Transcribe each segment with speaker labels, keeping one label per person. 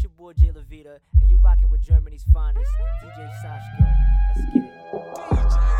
Speaker 1: It's your boy Jay Levita, and you're rocking with Germany's finest, DJ Sashko. Let's get it.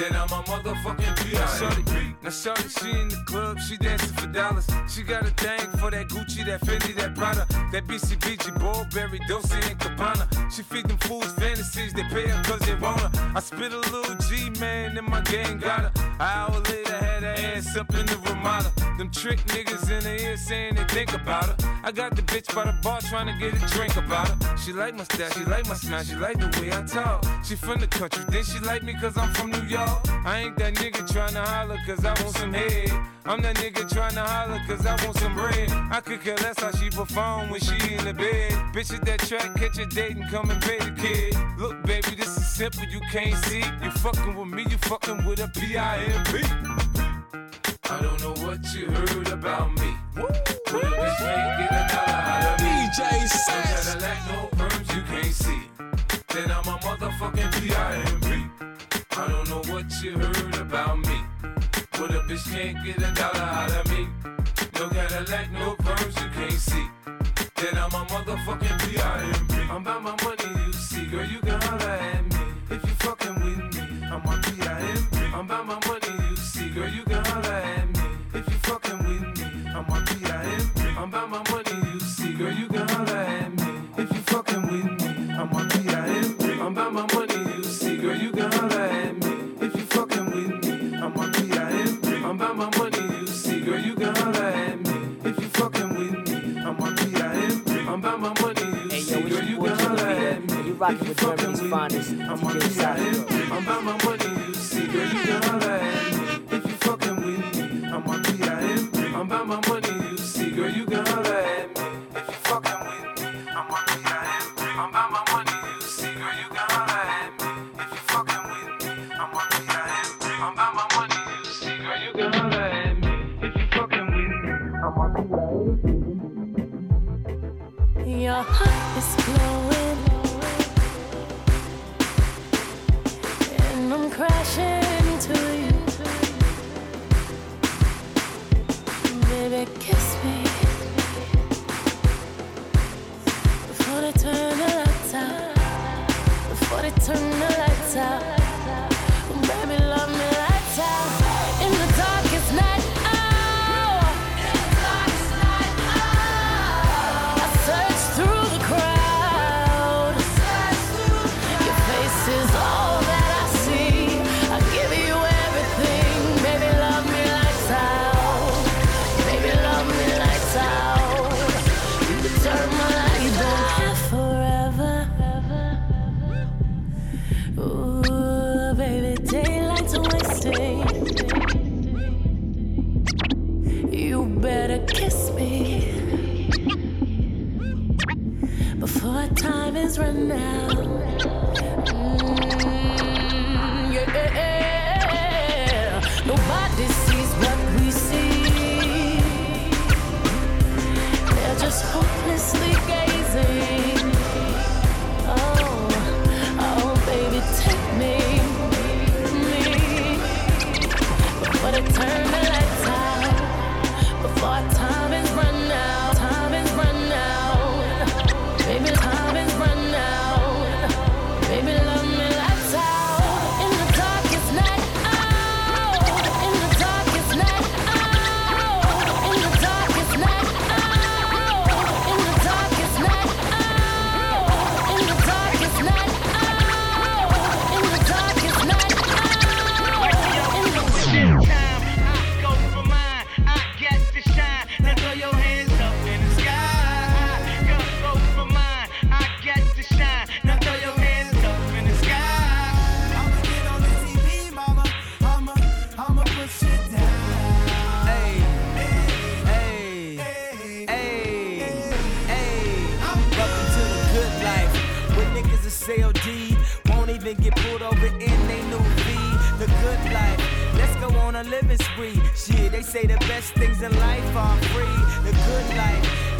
Speaker 2: Then I'm a motherfucking P.I.M.P.
Speaker 3: Now shorty, she in the club, she dancing for dollars. She got a thing for that Gucci, that Fendi, that Prada, that BCBG, Burberry, Dolce and Gabbana. She feed them fools fantasies, they pay her cause they want her. I spit a little G, man, and my gang got her. Hour later, had her ass up in the Ramada. Them trick niggas in the ear saying they think about her. I got the bitch by the bar trying to get a drink about her. She like my style, she like my smile, she like the way I talk. She from the country, then she like me cause I'm from New York. I ain't that nigga trying to holler cause I want some head. I'm that nigga trying to holler cause I want some bread. I could care less how she perform when she in the bed. Bitch at that track, catch a date and come and pay the kid. Look, baby, this is simple, you can't see. You fucking with me, you fucking with a P-I-M-P.
Speaker 2: I don't know what you heard about me. But a bitch can't get a dollar out of me.
Speaker 4: DJ
Speaker 2: No Cadillac, no perms you can't see. Then I'm a motherfucking P.I.M.P. I don't know what you heard about me. But a bitch can't get a dollar out of me. No Cadillac, no perms you can't see. Then I'm a motherfucking P.I.M.P. I'm about my money, you see. Girl, you can holler at me. If you fucking with me, I'm a P.I.M.P. I'm about my money,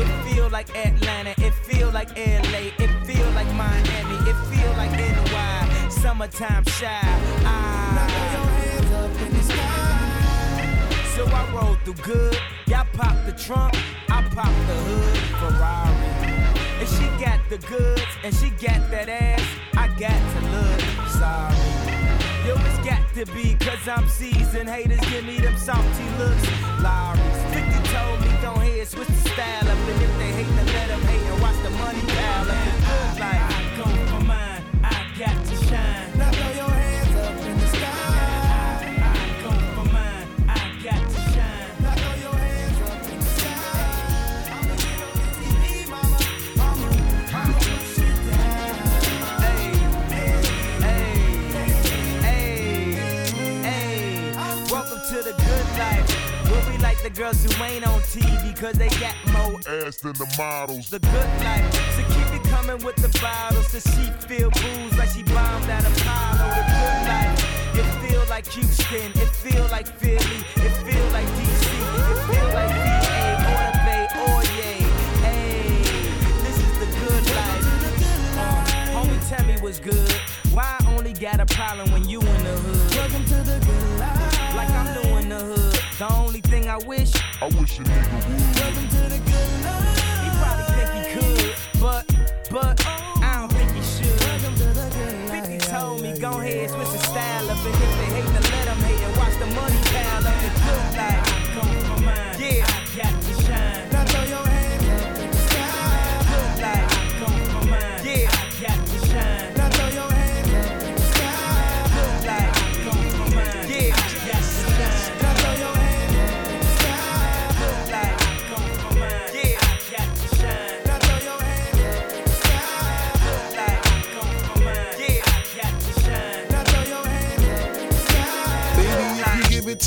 Speaker 5: It
Speaker 6: feel like Atlanta. It feel like LA. It feel like Miami. It feel like NY. Summertime Chi. Ah. So I rolled through good. Y'all pop the trunk, I pop the hood. Ferrari. And she got the goods, and she got that ass. I got to look sorry. Yo, it's got to be, cause I'm seasoned. Haters give me them salty looks. Lowry's 50 told don't switch the style up. And if they hate, then let them hate and watch the money pile up. Good girls who ain't on TV cause they got more
Speaker 7: ass than the models.
Speaker 6: the good life. So keep it coming with the bottles. So she feel booze like she bombed at Apollo. The good life. It feel like Houston. It feel like Philly. It feel like DC. It feel like VA or the Bay or yay. Hey, this is the good life. Uh, homie, tell me what's good. Why I only got a problem when you in the hood?
Speaker 5: Welcome to the good life.
Speaker 6: Like I'm doing the hood. The only thing I wish,
Speaker 7: I wish a nigga would.
Speaker 5: Welcome to the good life.
Speaker 6: he probably think he could, but, but, I don't think he should.
Speaker 5: Welcome to the good life.
Speaker 6: 50 told me, go ahead, switch the style up. And if they hate, then let them hate and watch the money pile up. The good life.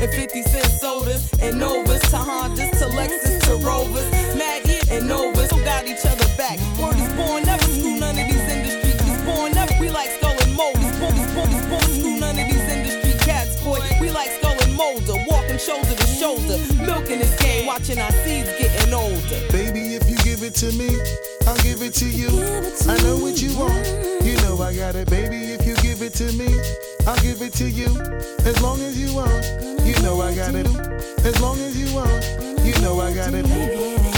Speaker 8: and 50 cent sodas and Novas to Hondas to Lexus to Rovers, Maggie and Novas. Who got each other back? Word is born, never screw none of these industries. He's born, never. We like skull and mold. He's born, he's born, he's born. Screw none of these industry cats, boy. We like Scully and Mulder, walking shoulder to shoulder, milking this game, watching our seeds getting older.
Speaker 9: Baby, if you give it to me, I'll give it to you. I know what you want. You know I got it, baby. If you give it to me, I'll give it to you. As long as you want, you know I got it. As long as you want, you know I got it.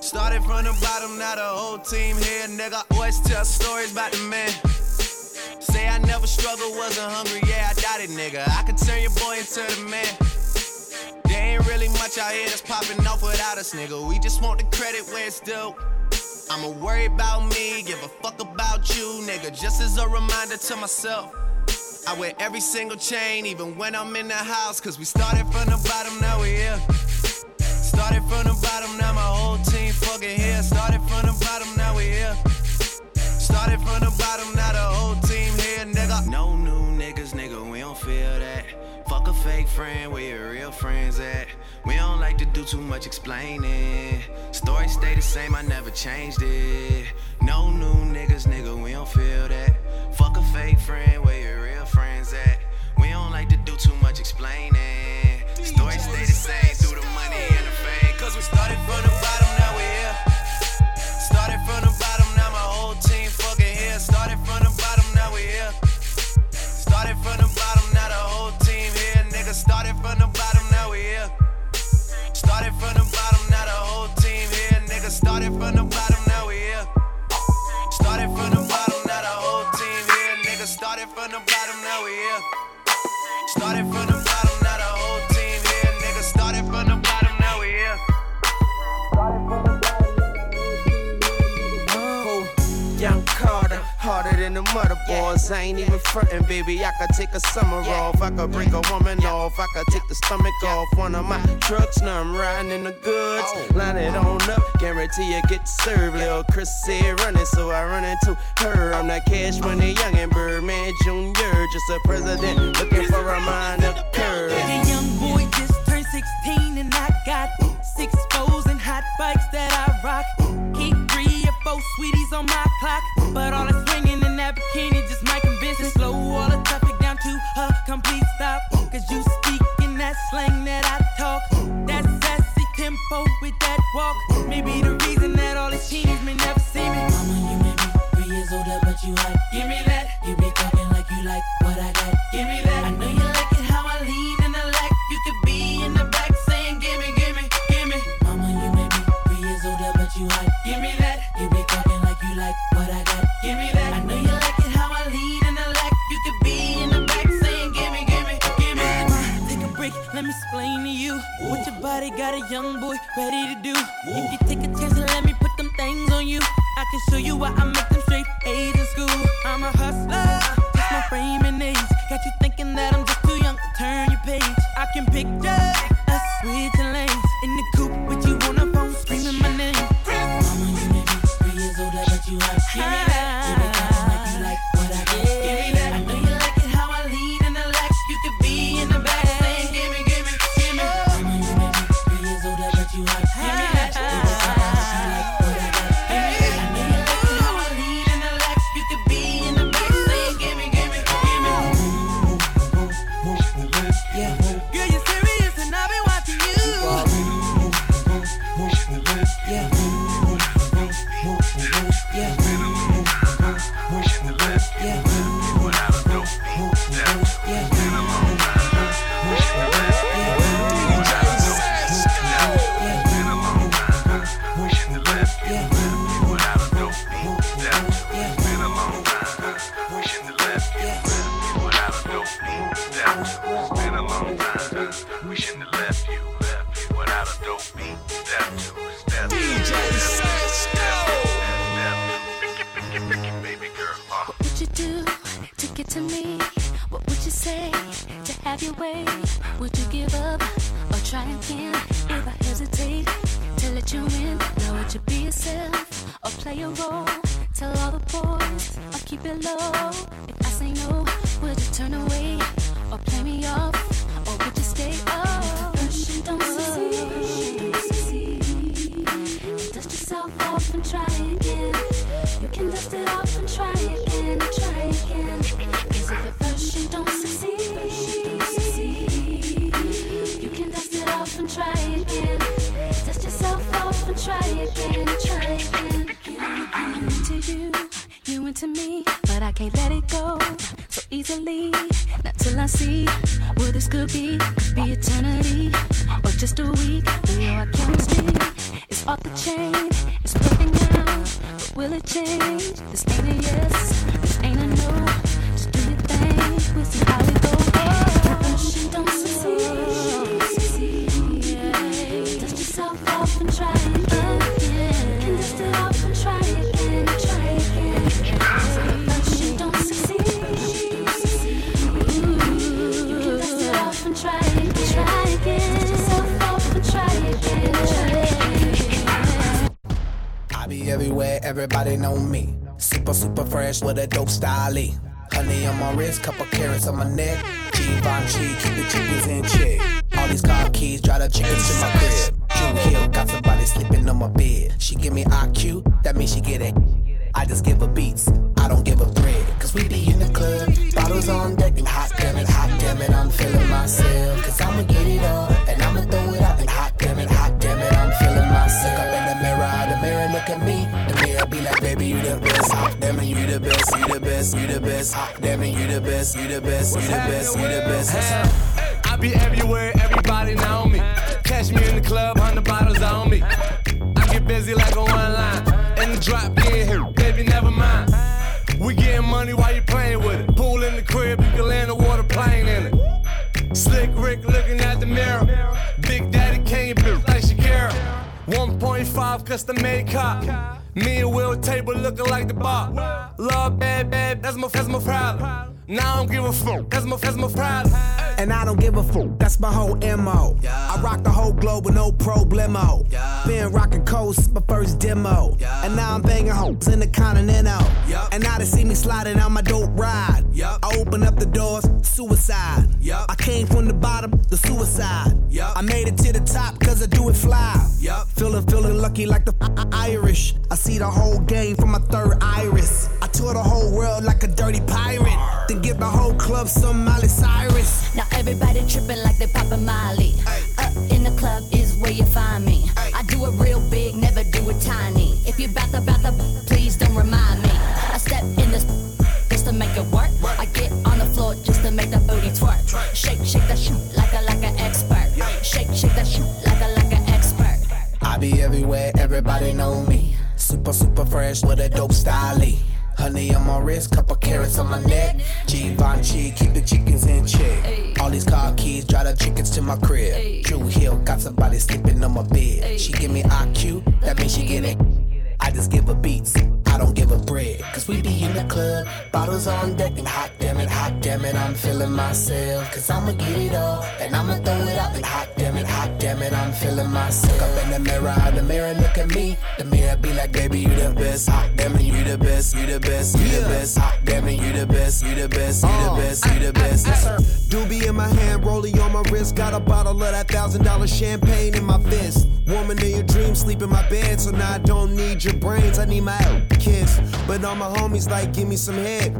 Speaker 10: Started from the bottom, now the whole team here, nigga. Always tell stories about the man. Say I never struggled, wasn't hungry, yeah, I doubt it, nigga. I could turn your boy into the man. There ain't really much out here that's popping off without us, nigga. We just want the credit where it's due. I'ma worry about me, give a fuck about you, nigga. Just as a reminder to myself. I wear every single chain, even when I'm in the house. Cause we started from the bottom, now we here. Started from the bottom, now my whole team fucking here. Started from the bottom, now we here. Started from the bottom, now the whole team here, nigga. No new niggas, nigga, we don't feel that. Fuck a fake friend, where your real friends at? We don't like to do too much explaining. Story stay the same, I never changed it. No new niggas, nigga, we don't feel that. Fuck a fake friend, where your real friends at? We don't like to do too much explaining. Story stay the same Cause we started from the bottom,
Speaker 11: I ain't even frontin', baby. I could take a summer off. I could break a woman off. I could take the stomach off one of my trucks. Now I'm riding in the goods. Oh. Line it on up, guarantee you get served. Lil' Chris said running, so I run into her. I'm that cash money young and Birdman Jr. Just a president looking for a minor curve.
Speaker 8: A young boy just turned 16 and I got six foes and hot bikes that I rock. Keep three or four sweeties on my clock, but all that's Maybe the reason that all these teenies may never see me. Mama, you may be three years older, but you hot. Give me that. You be talking like you like what I got. Give me that. Explain to you what your body got a young boy ready to do. If you take a chance and let me put them things on you, I can show you why I make them straight A's in school. I'm a hustler, just my frame and age. Got you thinking that I'm
Speaker 12: play a role? Tell all the boys or keep it low. If I say no, would you turn away or play me off? Or would you stay up? And don't succeed. Dust yourself off and try again. You can dust it off and try again, try again. Cause if at first you don't succeed, you can dust it off and try again. Dust yourself off and try again, try again. You, you into me, but I can't let it go so easily. Not till I see what this could be, be eternity or just a week. We know our chemistry is off the chain, it's perfect now. But will it change? This ain't a yes,
Speaker 13: everybody know me. Super, super fresh with a dope style. Honey on my wrist, couple carats on my neck. Givenchy, keep the chickens in check. All these car keys, drive the chickens to my crib. Drew Hill, got somebody sleeping on my bed. She give me IQ, that means she get it. I just give her beats, I don't give her bread. Cause we be in the club, bottles on best, you the best, you the best. Hot damn it, you the best, you the best, you the best, you the best.
Speaker 14: I be everywhere, everybody know me. Catch me in the club, hundred bottles on me. I get busy like a one line. In the drop, get here, baby, never mind. We getting money while you playing with it. Pool in the crib, you can land a water plane in it. Slick Rick looking at the mirror. Big Daddy Kane, bitch like Shakira. 1.5 custom made cop. Me and Will table looking like the bar. Love bad, bad, that's my, that's my problem. Now I don't give a fuck, that's my, that's my problem.
Speaker 15: And I don't give a fuck, that's my whole MO. I rock the whole globe with no problemo. Been rocking coast, my first demo. And now I'm banging hoes in the continental. And now they see me sliding on my dope ride. I open up the doors, suicide. I came from the bottom, the suicide. I made it to the top cause I do it fly. Feeling, feeling lucky like the Irish. I see the whole game from my third iris. I tour the whole world like a dirty pirate. Then give the whole club some Miley Cyrus.
Speaker 16: Now everybody tripping like they poppin' Molly. Up in the club is where you find me. I do it real big, never do it tiny. If you bout to, bout to, please don't remind me. I step in this just to make it work. I get on the floor just to make the booty twerk. Shake, shake that shit like a like an expert. Shake, shake that shit like a like an expert.
Speaker 15: I be everywhere, everybody know me. Super, super fresh with a dope style. Honey on my wrist, couple carats on my neck. Givenchy, keep the chickens in check. All these car keys, drive the chickens to my crib. Drew Hill, got somebody sleeping on my bed. She give me IQ, that means she get it. I just give her beats, don't give a bread. Cause we be in the club, bottles on deck, and hot damn it, hot damn it, I'm feeling myself. Cause I'ma get it all, and I'ma throw it out, and hot damn it, hot damn it, I'm feeling myself. Look Up in the mirror, the mirror look at me. The mirror be like, baby, you the best. Hot damn it, you the best, you the best, you the best. Hot damn it, you the best, you the best, you the uh. best, you the best. Yes, sir.
Speaker 17: Doobie in my hand, rolling on my wrist. Got a bottle of that thousand dollar champagne in my fist. Woman in your dreams, sleep in my bed, so now I don't need your brains. I need my kiss. But all my homies like, give me some head.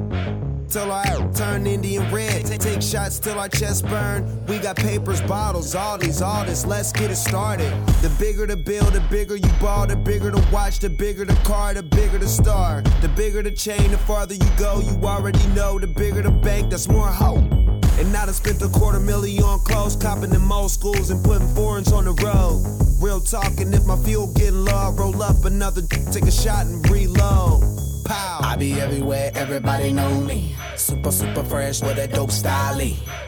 Speaker 17: Till I turn Indian red. Take, take shots till our chest burn. We got papers, bottles, all these, all this. Let's get it started. The bigger the bill, the bigger you ball, the bigger the watch, the bigger the car, the bigger the star. The bigger the chain, the farther you go. You already know. The bigger the bank, that's more hope. And I spent a quarter million on clothes, copping in most schools and putting foreigns on the road. Real talking, if my fuel getting low, roll up another, take a shot and reload. Pow.
Speaker 15: I be everywhere, everybody know me. Super, super fresh with a dope style.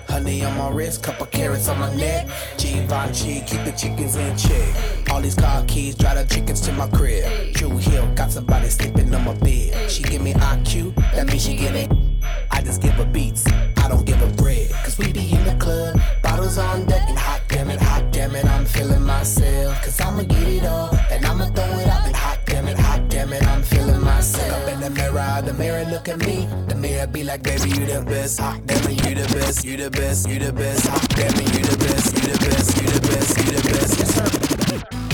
Speaker 15: Honey on my wrist, couple carats on my neck. Givenchy, keep the chickens in check. All these car keys, drive the chickens to my crib. Drew Hill, got somebody sleeping on my bed. She give me IQ, that means she get it. I just give her beats, at me. The mirror be like, baby, you the best. Hot damn you the best, you the best, you the best. Hot damn it, you the best, you the best, you the best, you the best. Yes, sir.